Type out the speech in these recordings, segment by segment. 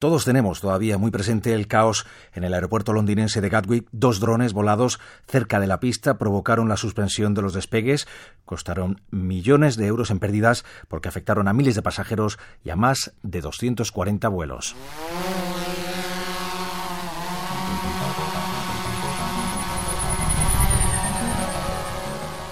Todos tenemos todavía muy presente el caos en el aeropuerto londinense de Gatwick. Dos drones volados cerca de la pista provocaron la suspensión de los despegues, costaron millones de euros en pérdidas porque afectaron a miles de pasajeros y a más de 240 vuelos.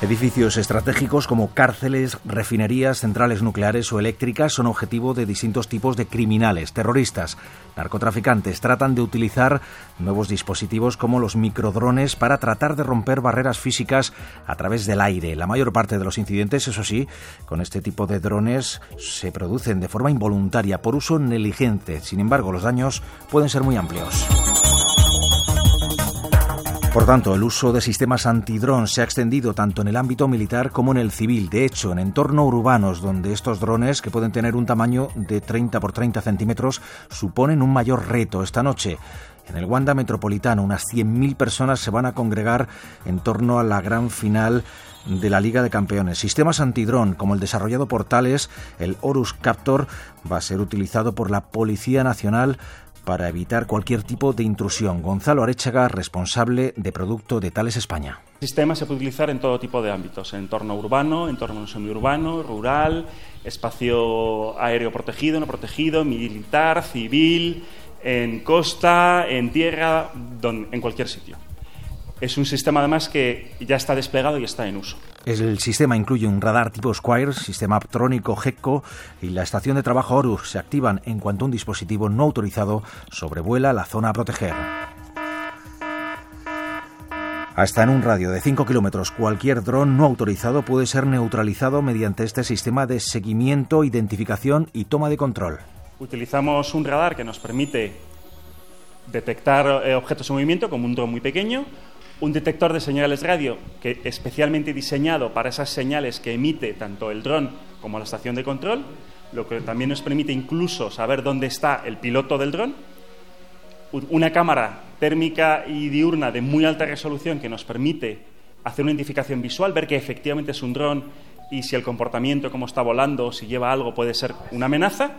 Edificios estratégicos como cárceles, refinerías, centrales nucleares o eléctricas son objetivo de distintos tipos de criminales, terroristas, narcotraficantes. Tratan de utilizar nuevos dispositivos como los microdrones para tratar de romper barreras físicas a través del aire. La mayor parte de los incidentes, eso sí, con este tipo de drones se producen de forma involuntaria por uso negligente. Sin embargo, los daños pueden ser muy amplios. Por tanto, el uso de sistemas antidrón se ha extendido tanto en el ámbito militar como en el civil. De hecho, en entornos urbanos donde estos drones, que pueden tener un tamaño de 30 por 30 centímetros, suponen un mayor reto. Esta noche, en el Wanda Metropolitano, unas 100.000 personas se van a congregar en torno a la gran final de la Liga de Campeones. Sistemas antidrón, como el desarrollado por Tales, el Horus Captor, va a ser utilizado por la Policía Nacional para evitar cualquier tipo de intrusión. Gonzalo Arechaga, responsable de producto de Tales España. El sistema se puede utilizar en todo tipo de ámbitos, entorno urbano, entorno semiurbano, rural, espacio aéreo protegido, no protegido, militar, civil, en costa, en tierra, en cualquier sitio. Es un sistema además que ya está desplegado y está en uso. El sistema incluye un radar tipo Squire, sistema optrónico GECO y la estación de trabajo Horus se activan en cuanto un dispositivo no autorizado sobrevuela la zona a proteger. Hasta en un radio de 5 kilómetros, cualquier dron no autorizado puede ser neutralizado mediante este sistema de seguimiento, identificación y toma de control. Utilizamos un radar que nos permite detectar eh, objetos en movimiento como un dron muy pequeño un detector de señales radio que especialmente diseñado para esas señales que emite tanto el dron como la estación de control, lo que también nos permite incluso saber dónde está el piloto del dron, una cámara térmica y diurna de muy alta resolución que nos permite hacer una identificación visual, ver que efectivamente es un dron y si el comportamiento, cómo está volando, si lleva algo, puede ser una amenaza,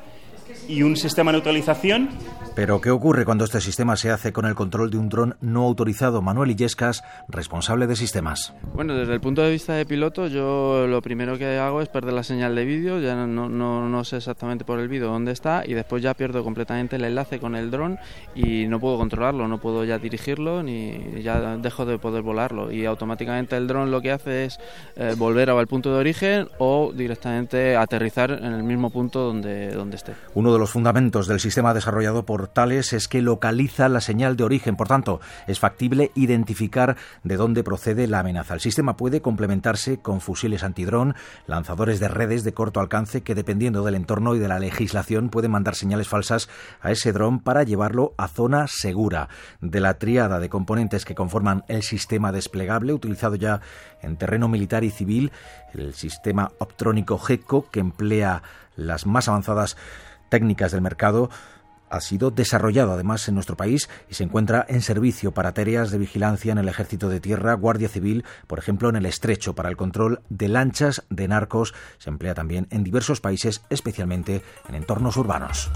y un sistema de neutralización pero, ¿qué ocurre cuando este sistema se hace con el control de un dron no autorizado? Manuel Illescas, responsable de sistemas. Bueno, desde el punto de vista de piloto, yo lo primero que hago es perder la señal de vídeo, ya no, no, no sé exactamente por el vídeo dónde está, y después ya pierdo completamente el enlace con el dron y no puedo controlarlo, no puedo ya dirigirlo ni ya dejo de poder volarlo. Y automáticamente el dron lo que hace es eh, volver al punto de origen o directamente aterrizar en el mismo punto donde, donde esté. Uno de los fundamentos del sistema desarrollado por es que localiza la señal de origen, por tanto, es factible identificar de dónde procede la amenaza. El sistema puede complementarse con fusiles antidrón, lanzadores de redes de corto alcance que dependiendo del entorno y de la legislación pueden mandar señales falsas a ese dron para llevarlo a zona segura. De la triada de componentes que conforman el sistema desplegable utilizado ya en terreno militar y civil, el sistema optrónico GECO que emplea las más avanzadas técnicas del mercado ha sido desarrollado además en nuestro país y se encuentra en servicio para tareas de vigilancia en el Ejército de Tierra, Guardia Civil, por ejemplo en el Estrecho, para el control de lanchas de narcos. Se emplea también en diversos países, especialmente en entornos urbanos.